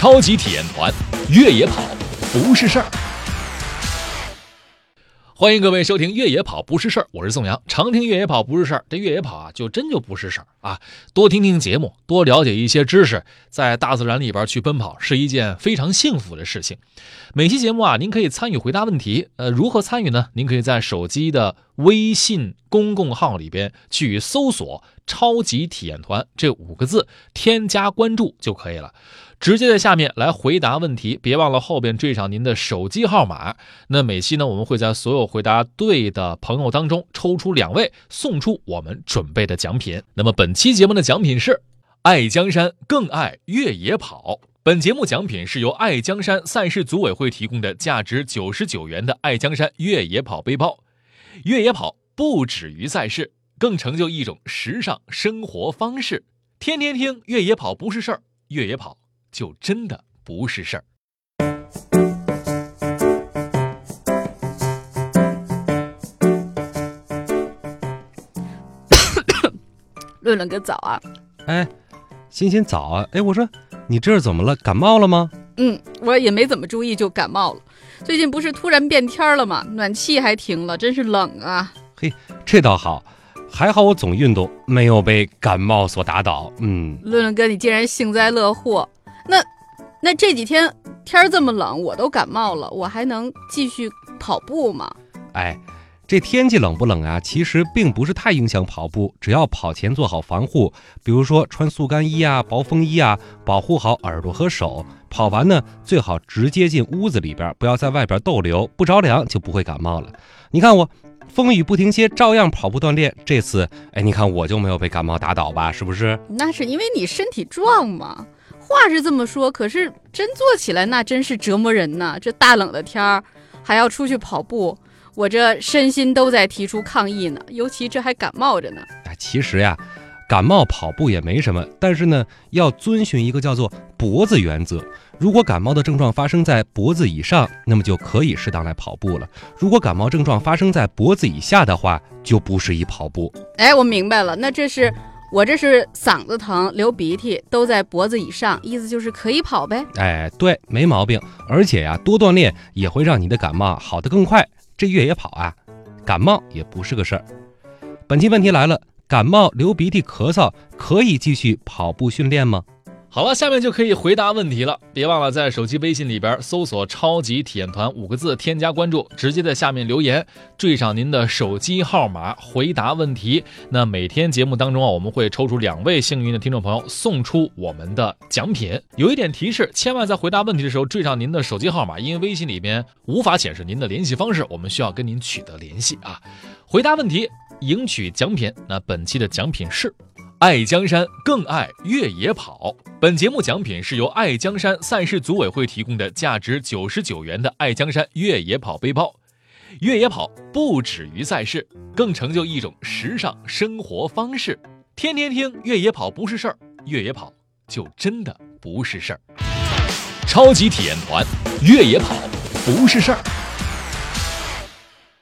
超级体验团，越野跑不是事儿。欢迎各位收听《越野跑不是事儿》，我是宋阳。常听越野跑不是事儿，这越野跑啊，就真就不是事儿啊。多听听节目，多了解一些知识，在大自然里边去奔跑，是一件非常幸福的事情。每期节目啊，您可以参与回答问题。呃，如何参与呢？您可以在手机的微信公共号里边去搜索“超级体验团”这五个字，添加关注就可以了。直接在下面来回答问题，别忘了后边缀上您的手机号码。那每期呢，我们会在所有回答对的朋友当中抽出两位，送出我们准备的奖品。那么本期节目的奖品是爱江山更爱越野跑。本节目奖品是由爱江山赛事组委会提供的价值九十九元的爱江山越野跑背包。越野跑不止于赛事，更成就一种时尚生活方式。天天听越野跑不是事儿，越野跑。就真的不是事儿。论论个早啊！哎，欣欣早啊！哎，我说你这是怎么了？感冒了吗？嗯，我也没怎么注意就感冒了。最近不是突然变天了吗？暖气还停了，真是冷啊！嘿，这倒好，还好我总运动，没有被感冒所打倒。嗯，论论哥，你竟然幸灾乐祸。那，那这几天天儿这么冷，我都感冒了，我还能继续跑步吗？哎，这天气冷不冷啊？其实并不是太影响跑步，只要跑前做好防护，比如说穿速干衣啊、薄风衣啊，保护好耳朵和手。跑完呢，最好直接进屋子里边，不要在外边逗留，不着凉就不会感冒了。你看我风雨不停歇，照样跑步锻炼。这次，哎，你看我就没有被感冒打倒吧？是不是？那是因为你身体壮嘛。话是这么说，可是真做起来那真是折磨人呐！这大冷的天儿，还要出去跑步，我这身心都在提出抗议呢。尤其这还感冒着呢。哎，其实呀，感冒跑步也没什么，但是呢，要遵循一个叫做脖子原则。如果感冒的症状发生在脖子以上，那么就可以适当来跑步了；如果感冒症状发生在脖子以下的话，就不适宜跑步。哎，我明白了，那这是。我这是嗓子疼、流鼻涕，都在脖子以上，意思就是可以跑呗。哎，对，没毛病。而且呀，多锻炼也会让你的感冒好得更快。这越野跑啊，感冒也不是个事儿。本期问题来了：感冒、流鼻涕、咳嗽，可以继续跑步训练吗？好了，下面就可以回答问题了。别忘了在手机微信里边搜索“超级体验团”五个字，添加关注，直接在下面留言，缀上您的手机号码，回答问题。那每天节目当中啊，我们会抽出两位幸运的听众朋友，送出我们的奖品。有一点提示，千万在回答问题的时候缀上您的手机号码，因为微信里边无法显示您的联系方式，我们需要跟您取得联系啊。回答问题，赢取奖品。那本期的奖品是。爱江山更爱越野跑。本节目奖品是由爱江山赛事组委会提供的价值九十九元的爱江山越野跑背包。越野跑不止于赛事，更成就一种时尚生活方式。天天听越野跑不是事儿，越野跑就真的不是事儿。超级体验团，越野跑不是事儿。